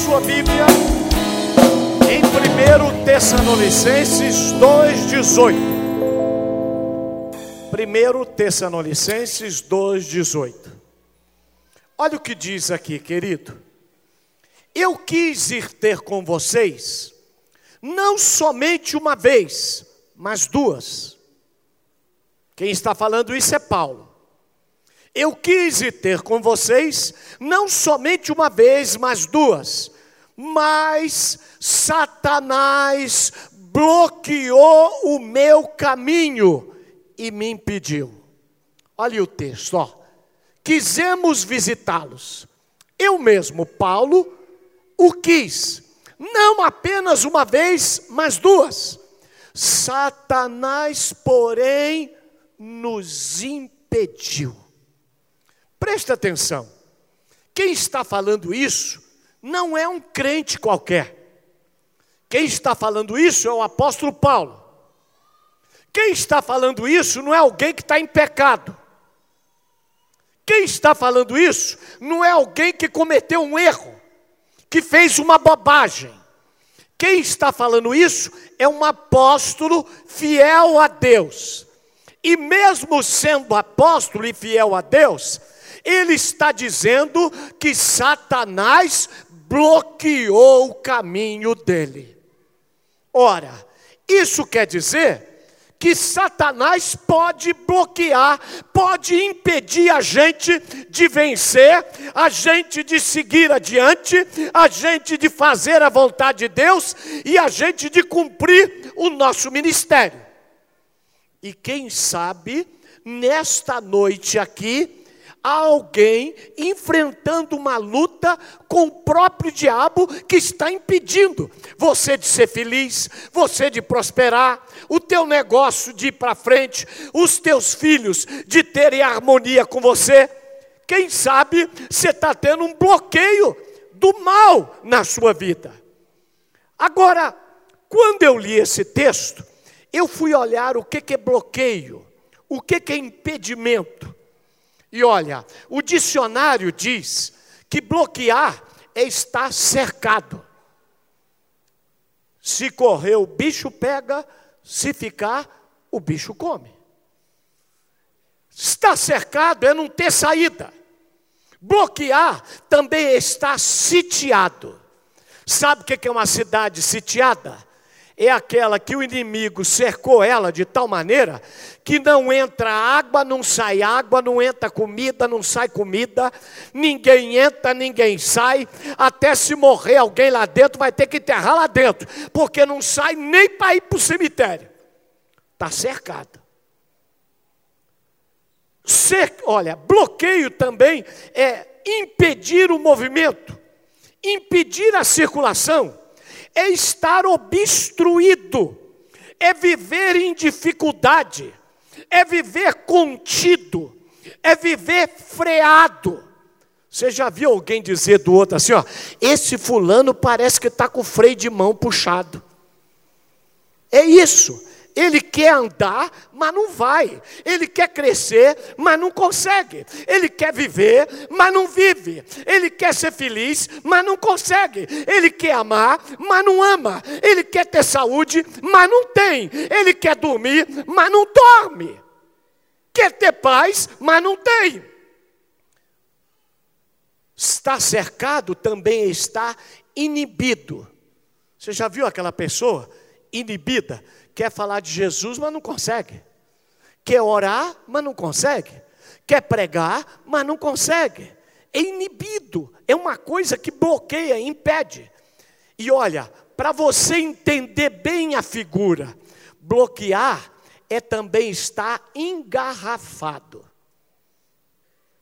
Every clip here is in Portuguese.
sua Bíblia em 1 Tessalonicenses 2,18. 1 Tessalonicenses 2,18. Olha o que diz aqui, querido. Eu quis ir ter com vocês, não somente uma vez, mas duas. Quem está falando isso é Paulo. Eu quis ter com vocês, não somente uma vez, mas duas. Mas Satanás bloqueou o meu caminho e me impediu. Olha o texto, ó. Quisemos visitá-los. Eu mesmo, Paulo, o quis. Não apenas uma vez, mas duas. Satanás, porém, nos impediu. Presta atenção. Quem está falando isso não é um crente qualquer. Quem está falando isso é o apóstolo Paulo. Quem está falando isso não é alguém que está em pecado. Quem está falando isso não é alguém que cometeu um erro, que fez uma bobagem. Quem está falando isso é um apóstolo fiel a Deus. E mesmo sendo apóstolo e fiel a Deus, ele está dizendo que Satanás bloqueou o caminho dele. Ora, isso quer dizer que Satanás pode bloquear, pode impedir a gente de vencer, a gente de seguir adiante, a gente de fazer a vontade de Deus e a gente de cumprir o nosso ministério. E quem sabe, nesta noite aqui, alguém enfrentando uma luta com o próprio diabo que está impedindo você de ser feliz, você de prosperar, o teu negócio de ir para frente, os teus filhos de terem harmonia com você. Quem sabe você está tendo um bloqueio do mal na sua vida. Agora, quando eu li esse texto, eu fui olhar o que, é bloqueio, o que é impedimento. E olha, o dicionário diz que bloquear é estar cercado. Se correr, o bicho pega, se ficar, o bicho come. Estar cercado é não ter saída. Bloquear também é estar sitiado. Sabe o que é uma cidade sitiada? É aquela que o inimigo cercou ela de tal maneira que não entra água, não sai água, não entra comida, não sai comida, ninguém entra, ninguém sai, até se morrer alguém lá dentro, vai ter que enterrar lá dentro, porque não sai nem para ir para o cemitério. Está cercado. Cer olha, bloqueio também é impedir o movimento, impedir a circulação é estar obstruído, é viver em dificuldade, é viver contido, é viver freado. Você já viu alguém dizer do outro assim, ó, esse fulano parece que está com o freio de mão puxado. É isso. Ele quer andar, mas não vai. Ele quer crescer, mas não consegue. Ele quer viver, mas não vive. Ele quer ser feliz, mas não consegue. Ele quer amar, mas não ama. Ele quer ter saúde, mas não tem. Ele quer dormir, mas não dorme. Quer ter paz, mas não tem. Está cercado também está inibido. Você já viu aquela pessoa inibida? Quer falar de Jesus, mas não consegue. Quer orar, mas não consegue. Quer pregar, mas não consegue. É inibido, é uma coisa que bloqueia, impede. E olha, para você entender bem a figura, bloquear é também estar engarrafado.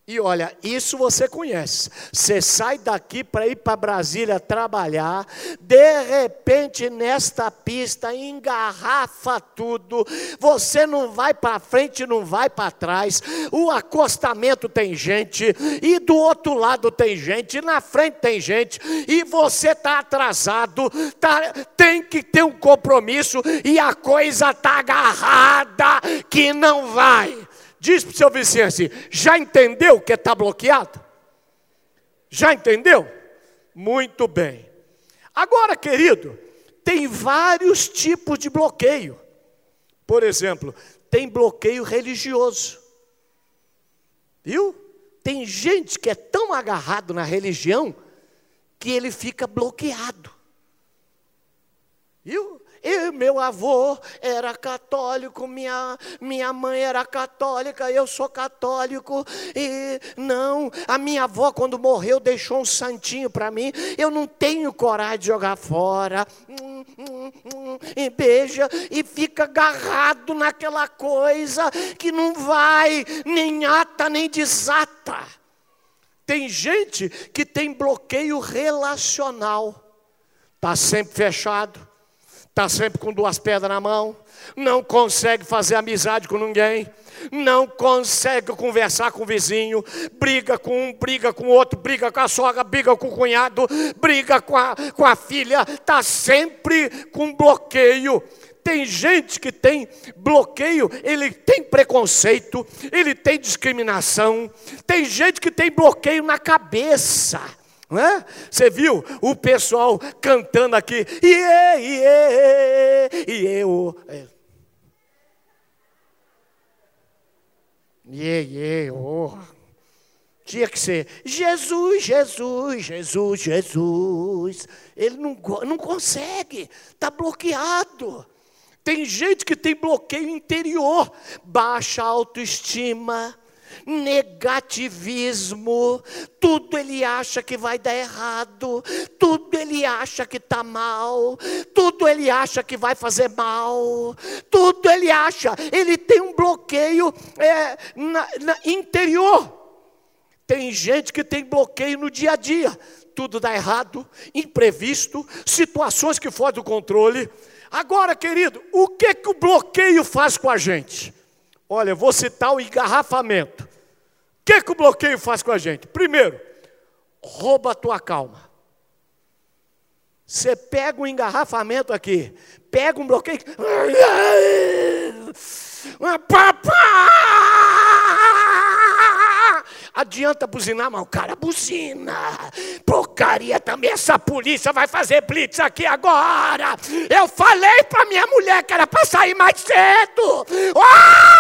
E olha, isso você conhece. Você sai daqui para ir para Brasília trabalhar, de repente nesta pista engarrafa tudo. Você não vai para frente, não vai para trás. O acostamento tem gente, e do outro lado tem gente, na frente tem gente, e você está atrasado, tá, tem que ter um compromisso, e a coisa está agarrada que não vai. Diz para o seu vizinho assim: já entendeu que está bloqueado? Já entendeu? Muito bem. Agora, querido, tem vários tipos de bloqueio. Por exemplo, tem bloqueio religioso. Viu? Tem gente que é tão agarrado na religião que ele fica bloqueado. Viu? Eu, meu avô era católico, minha, minha mãe era católica, eu sou católico. E não, a minha avó, quando morreu, deixou um santinho para mim. Eu não tenho coragem de jogar fora. Hum, hum, hum, e beija e fica agarrado naquela coisa que não vai, nem ata, nem desata. Tem gente que tem bloqueio relacional, está sempre fechado está sempre com duas pedras na mão, não consegue fazer amizade com ninguém, não consegue conversar com o vizinho, briga com um, briga com o outro, briga com a sogra, briga com o cunhado, briga com a, com a filha, está sempre com bloqueio. Tem gente que tem bloqueio, ele tem preconceito, ele tem discriminação, tem gente que tem bloqueio na cabeça. É? Você viu o pessoal cantando aqui, iê, iê, iê, o. Iê, iê, oh. Tinha que ser Jesus, Jesus, Jesus, Jesus. Ele não, não consegue, está bloqueado. Tem gente que tem bloqueio interior, baixa autoestima negativismo, tudo ele acha que vai dar errado, tudo ele acha que está mal, tudo ele acha que vai fazer mal, tudo ele acha, ele tem um bloqueio é, na, na interior. Tem gente que tem bloqueio no dia a dia, tudo dá errado, imprevisto, situações que fogem do controle. Agora, querido, o que, que o bloqueio faz com a gente? Olha, vou citar o engarrafamento que, que o bloqueio faz com a gente? Primeiro, rouba a tua calma. Você pega um engarrafamento aqui, pega um bloqueio. Adianta buzinar, mas o cara buzina. Porcaria também, essa polícia vai fazer blitz aqui agora. Eu falei para minha mulher que era para sair mais cedo. Ah!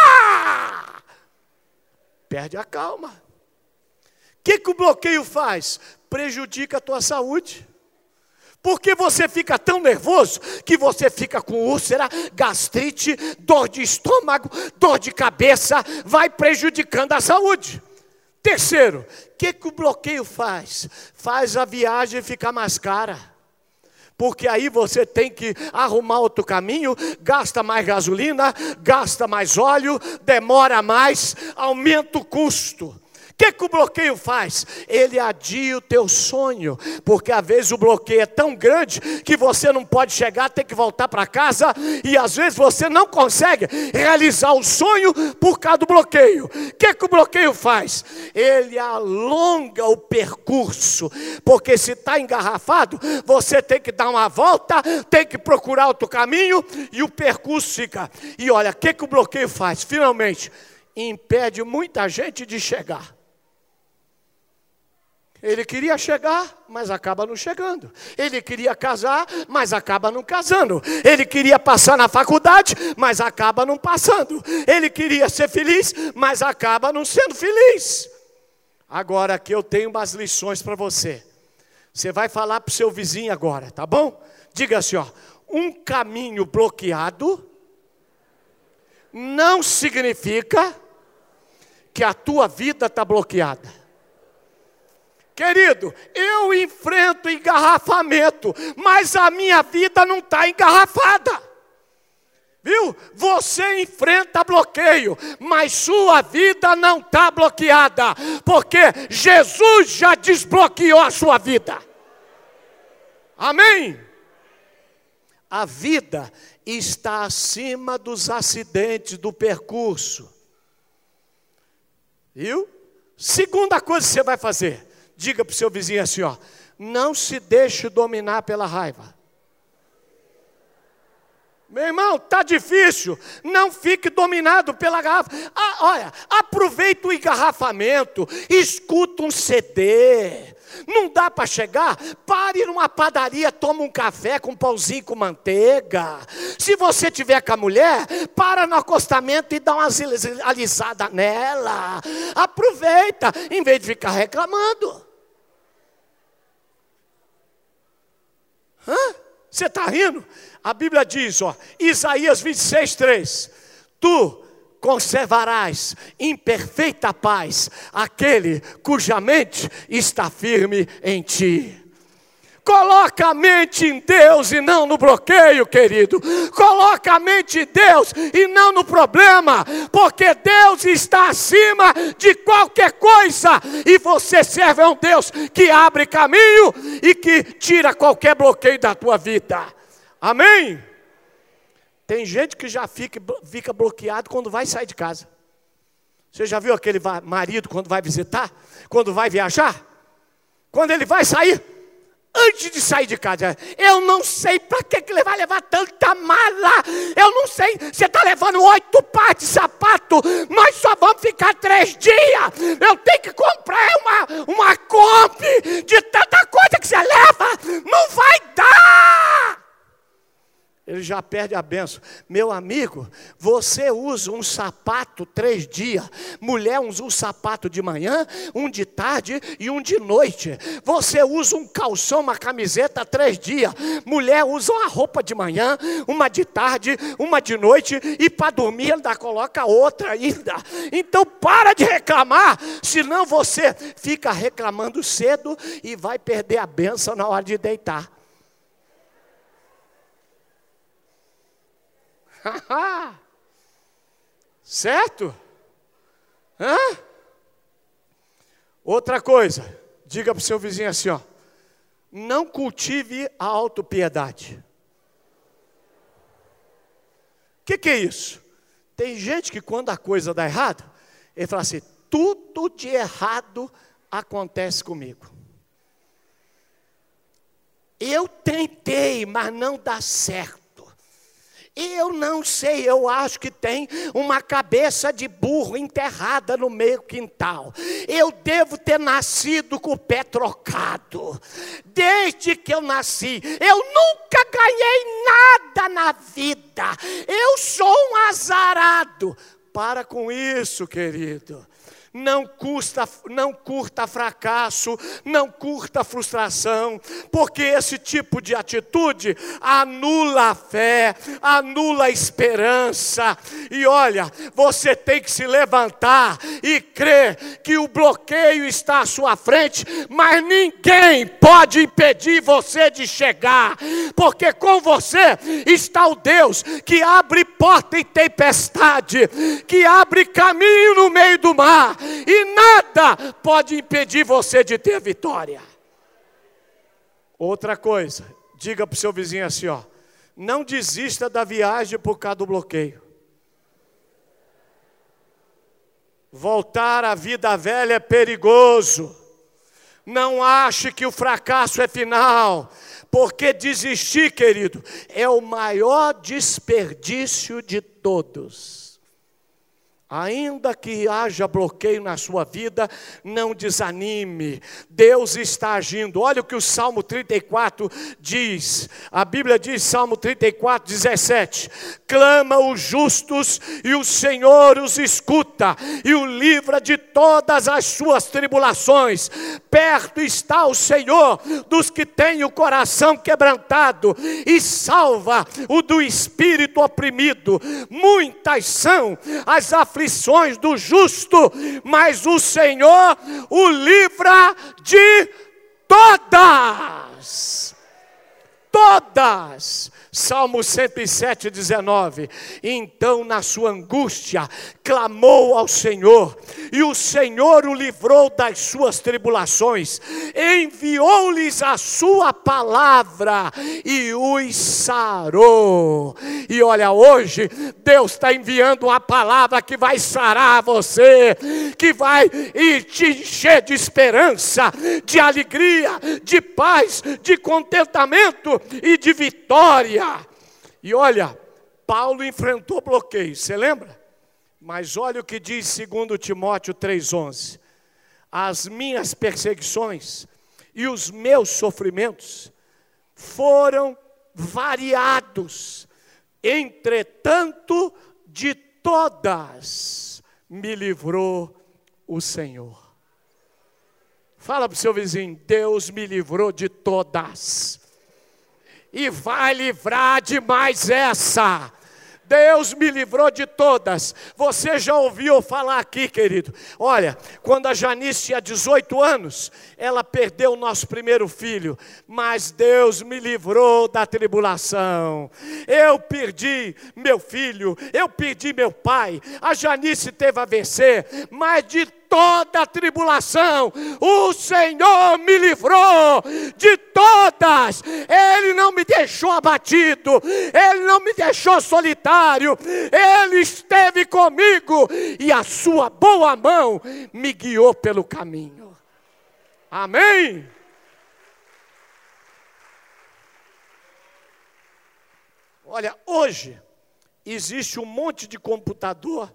Perde a calma. O que, que o bloqueio faz? Prejudica a tua saúde. Porque você fica tão nervoso que você fica com úlcera, gastrite, dor de estômago, dor de cabeça, vai prejudicando a saúde. Terceiro, o que, que o bloqueio faz? Faz a viagem ficar mais cara porque aí você tem que arrumar outro caminho, gasta mais gasolina, gasta mais óleo, demora mais, aumenta o custo que, que o bloqueio faz? Ele adia o teu sonho, porque às vezes o bloqueio é tão grande que você não pode chegar, tem que voltar para casa, e às vezes você não consegue realizar o sonho por causa do bloqueio. O que, que o bloqueio faz? Ele alonga o percurso, porque se está engarrafado, você tem que dar uma volta, tem que procurar outro caminho, e o percurso fica. E olha, o que, que o bloqueio faz? Finalmente, impede muita gente de chegar. Ele queria chegar, mas acaba não chegando. Ele queria casar, mas acaba não casando. Ele queria passar na faculdade, mas acaba não passando. Ele queria ser feliz, mas acaba não sendo feliz. Agora aqui eu tenho umas lições para você. Você vai falar para o seu vizinho agora, tá bom? Diga assim, ó, um caminho bloqueado não significa que a tua vida está bloqueada. Querido, eu enfrento engarrafamento, mas a minha vida não está engarrafada. Viu? Você enfrenta bloqueio, mas sua vida não está bloqueada, porque Jesus já desbloqueou a sua vida. Amém? A vida está acima dos acidentes do percurso. Viu? Segunda coisa que você vai fazer: Diga para o seu vizinho assim: ó, não se deixe dominar pela raiva. Meu irmão, tá difícil. Não fique dominado pela garrafa. Ah, olha, aproveita o engarrafamento, escuta um CD, Não dá para chegar? Pare numa padaria, toma um café com um pãozinho com manteiga. Se você tiver com a mulher, para no acostamento e dá uma alisada nela. Aproveita, em vez de ficar reclamando. Hã? Você está rindo? A Bíblia diz, ó, Isaías 26, 3: Tu conservarás em perfeita paz aquele cuja mente está firme em ti. Coloca a mente em Deus e não no bloqueio, querido. Coloca a mente em Deus e não no problema, porque Deus está acima de qualquer coisa e você serve a um Deus que abre caminho e que tira qualquer bloqueio da tua vida. Amém? Tem gente que já fica, fica bloqueado quando vai sair de casa. Você já viu aquele marido quando vai visitar? Quando vai viajar? Quando ele vai sair? Antes de sair de casa. Eu não sei para que, que ele vai levar tanta mala. Eu não sei. Você está levando oito pares de sapato. Nós só vamos ficar três dias. Eu tenho que comprar uma, uma Kombi de tanta coisa que você leva. Não vai ele já perde a benção. Meu amigo, você usa um sapato três dias, mulher usa um sapato de manhã, um de tarde e um de noite. Você usa um calção, uma camiseta três dias, mulher usa uma roupa de manhã, uma de tarde, uma de noite e para dormir ainda coloca outra ainda. Então para de reclamar, senão você fica reclamando cedo e vai perder a benção na hora de deitar. certo? Hã? Outra coisa, diga para o seu vizinho assim: ó, não cultive a autopiedade. O que, que é isso? Tem gente que quando a coisa dá errado, ele fala assim: tudo de errado acontece comigo. Eu tentei, mas não dá certo. Eu não sei, eu acho que tem uma cabeça de burro enterrada no meio quintal. Eu devo ter nascido com o pé trocado. Desde que eu nasci, eu nunca ganhei nada na vida. Eu sou um azarado. Para com isso, querido não, custa, não curta fracasso, não curta frustração, porque esse tipo de atitude anula a fé, anula a esperança. E olha, você tem que se levantar e crer que o bloqueio está à sua frente, mas ninguém pode impedir você de chegar, porque com você está o Deus que abre porta em tempestade, que abre caminho no meio do mar e nada pode impedir você de ter vitória. Outra coisa, diga para o seu vizinho assim: ó, não desista da viagem por causa do bloqueio. Voltar à vida velha é perigoso. Não ache que o fracasso é final, porque desistir, querido, é o maior desperdício de todos. Ainda que haja bloqueio na sua vida, não desanime. Deus está agindo. Olha o que o Salmo 34 diz. A Bíblia diz, Salmo 34, 17: Clama os justos e o Senhor os escuta e o livra de todas as suas tribulações. Perto está o Senhor dos que têm o coração quebrantado e salva o do espírito oprimido. Muitas são as aflições aflições do justo, mas o Senhor o livra de todas. Todas Salmo 107, 19. Então, na sua angústia, clamou ao Senhor, e o Senhor o livrou das suas tribulações, enviou-lhes a sua palavra e os sarou. E olha, hoje, Deus está enviando uma palavra que vai sarar você, que vai te encher de esperança, de alegria, de paz, de contentamento e de vitória. E olha, Paulo enfrentou bloqueios, você lembra? Mas olha o que diz 2 Timóteo 3,11: As minhas perseguições e os meus sofrimentos foram variados, entretanto, de todas me livrou o Senhor. Fala para o seu vizinho: Deus me livrou de todas, e vai livrar de mais essa. Deus me livrou de todas. Você já ouviu falar aqui, querido? Olha, quando a Janice tinha 18 anos, ela perdeu o nosso primeiro filho, mas Deus me livrou da tribulação. Eu perdi meu filho, eu perdi meu pai. A Janice teve a vencer, mas de toda tribulação, o Senhor me livrou de todas, Ele não me deixou abatido, Ele não me deixou solitário, Ele esteve comigo e a Sua boa mão me guiou pelo caminho. Amém? Olha, hoje existe um monte de computador,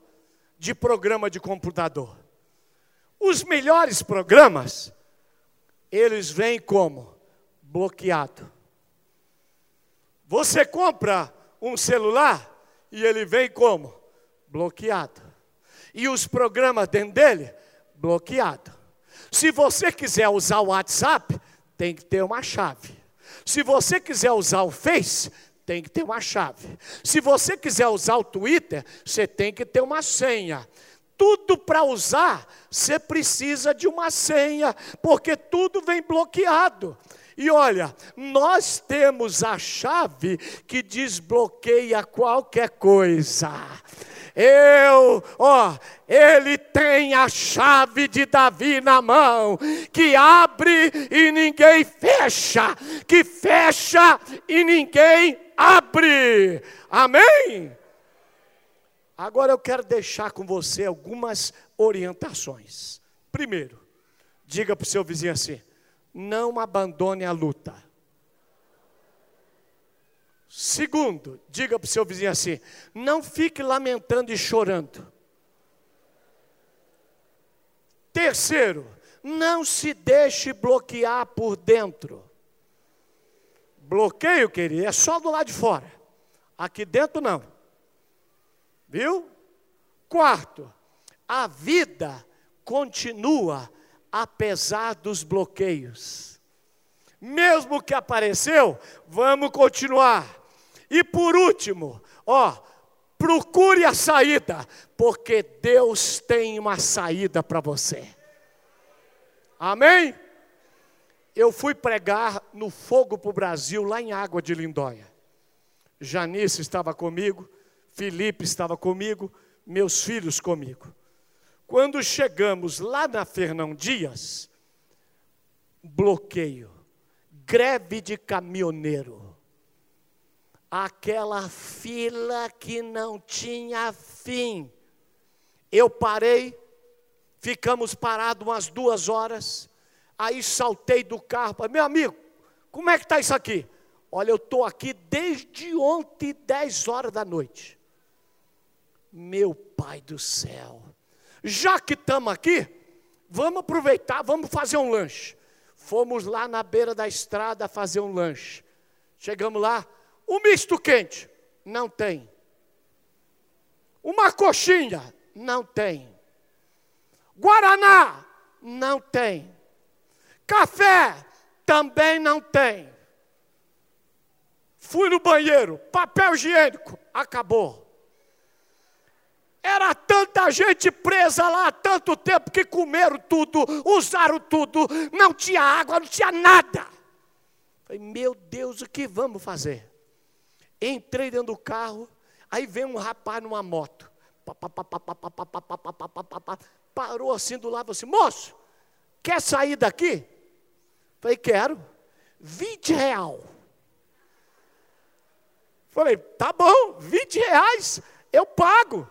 de programa de computador. Os melhores programas, eles vêm como? Bloqueado. Você compra um celular e ele vem como? Bloqueado. E os programas dentro dele? Bloqueado. Se você quiser usar o WhatsApp, tem que ter uma chave. Se você quiser usar o Face, tem que ter uma chave. Se você quiser usar o Twitter, você tem que ter uma senha tudo para usar, você precisa de uma senha, porque tudo vem bloqueado. E olha, nós temos a chave que desbloqueia qualquer coisa. Eu, ó, ele tem a chave de Davi na mão, que abre e ninguém fecha, que fecha e ninguém abre. Amém? Agora eu quero deixar com você algumas orientações. Primeiro, diga para o seu vizinho assim: não abandone a luta. Segundo, diga para o seu vizinho assim: não fique lamentando e chorando. Terceiro, não se deixe bloquear por dentro. Bloqueio, querido, é só do lado de fora. Aqui dentro não. Viu? Quarto, a vida continua apesar dos bloqueios. Mesmo que apareceu, vamos continuar. E por último, ó, procure a saída, porque Deus tem uma saída para você. Amém? Eu fui pregar no Fogo para o Brasil, lá em Água de Lindóia. Janice estava comigo, Felipe estava comigo, meus filhos comigo. Quando chegamos lá na Fernão Dias, bloqueio, greve de caminhoneiro, aquela fila que não tinha fim. Eu parei, ficamos parados umas duas horas, aí saltei do carro, falei, meu amigo, como é que está isso aqui? Olha, eu estou aqui desde ontem, 10 horas da noite. Meu Pai do céu, já que estamos aqui, vamos aproveitar, vamos fazer um lanche. Fomos lá na beira da estrada fazer um lanche. Chegamos lá, um misto quente, não tem. Uma coxinha, não tem. Guaraná, não tem. Café, também não tem. Fui no banheiro, papel higiênico, acabou. Era tanta gente presa lá há tanto tempo que comeram tudo, usaram tudo, não tinha água, não tinha nada. Falei, meu Deus, o que vamos fazer? Entrei dentro do carro, aí vem um rapaz numa moto. Parou assim do lado, assim, moço, quer sair daqui? Falei, quero. 20 real. Falei, tá bom, 20 reais, eu pago.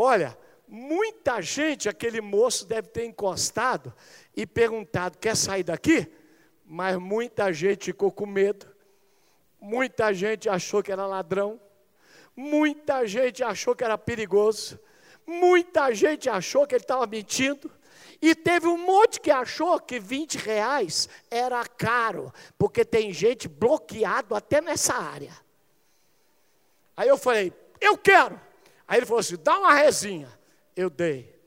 Olha, muita gente, aquele moço deve ter encostado e perguntado: quer sair daqui? Mas muita gente ficou com medo, muita gente achou que era ladrão, muita gente achou que era perigoso, muita gente achou que ele estava mentindo, E teve um monte que achou que 20 reais era caro, porque tem gente bloqueado até nessa área. Aí eu falei, eu quero. Aí ele falou assim: dá uma resinha. Eu dei.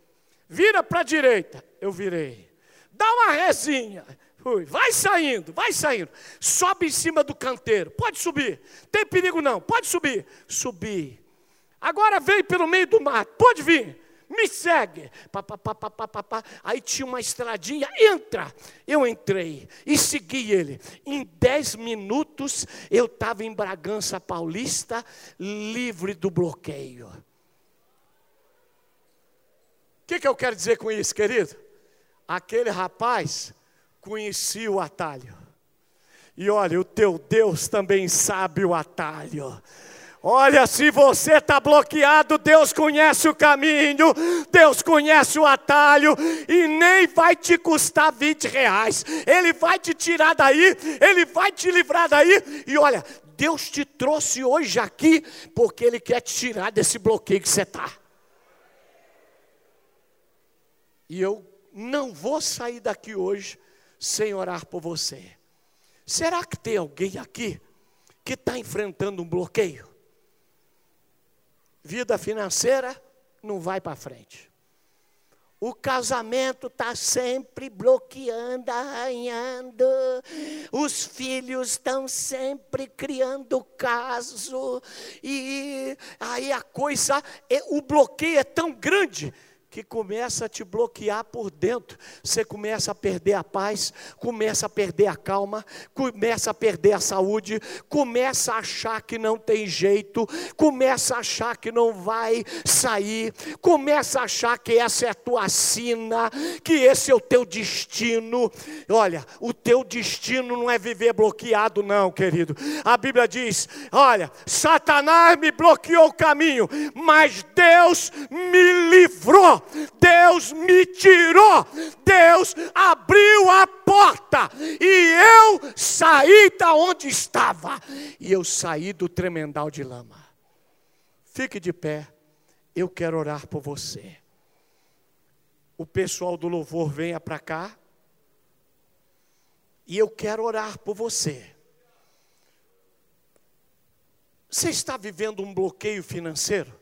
Vira para a direita. Eu virei. Dá uma resinha. Fui. Vai saindo, vai saindo. Sobe em cima do canteiro. Pode subir. Tem perigo não. Pode subir. Subi. Agora vem pelo meio do mato. Pode vir me segue. Pá, pá, pá, pá, pá, pá, Aí tinha uma estradinha, entra. Eu entrei e segui ele. Em dez minutos eu estava em Bragança Paulista, livre do bloqueio. Que, que eu quero dizer com isso, querido? Aquele rapaz conhecia o atalho. E olha, o teu Deus também sabe o atalho. Olha, se você está bloqueado, Deus conhece o caminho, Deus conhece o atalho, e nem vai te custar 20 reais. Ele vai te tirar daí, Ele vai te livrar daí. E olha, Deus te trouxe hoje aqui, porque Ele quer te tirar desse bloqueio que você está. E eu não vou sair daqui hoje sem orar por você. Será que tem alguém aqui que está enfrentando um bloqueio? vida financeira não vai para frente. O casamento está sempre bloqueando, arranhando. Os filhos estão sempre criando caso. E aí a coisa, é, o bloqueio é tão grande que começa a te bloquear por dentro. Você começa a perder a paz, começa a perder a calma, começa a perder a saúde, começa a achar que não tem jeito, começa a achar que não vai sair, começa a achar que essa é a tua sina, que esse é o teu destino. Olha, o teu destino não é viver bloqueado, não, querido. A Bíblia diz: olha, Satanás me bloqueou o caminho, mas Deus me livrou. Deus me tirou, Deus abriu a porta e eu saí da onde estava, e eu saí do tremendal de lama. Fique de pé, eu quero orar por você. O pessoal do louvor venha para cá, e eu quero orar por você. Você está vivendo um bloqueio financeiro?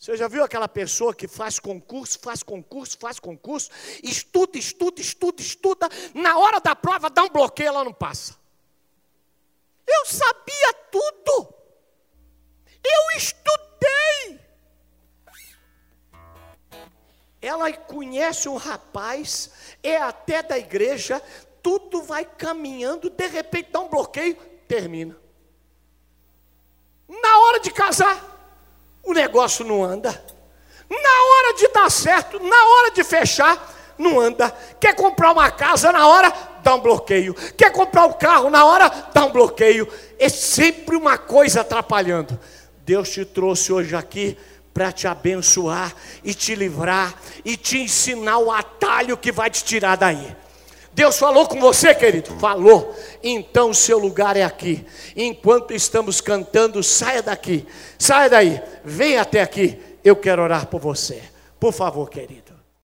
Você já viu aquela pessoa que faz concurso, faz concurso, faz concurso, estuda, estuda, estuda, estuda, na hora da prova dá um bloqueio, ela não passa. Eu sabia tudo. Eu estudei. Ela conhece um rapaz, é até da igreja, tudo vai caminhando, de repente dá um bloqueio, termina. Na hora de casar, o negócio não anda. Na hora de dar certo, na hora de fechar, não anda. Quer comprar uma casa na hora, dá um bloqueio. Quer comprar um carro na hora, dá um bloqueio. É sempre uma coisa atrapalhando. Deus te trouxe hoje aqui para te abençoar e te livrar e te ensinar o atalho que vai te tirar daí. Deus falou com você, querido? Falou. Então seu lugar é aqui. Enquanto estamos cantando, saia daqui. Saia daí. Venha até aqui. Eu quero orar por você. Por favor, querido.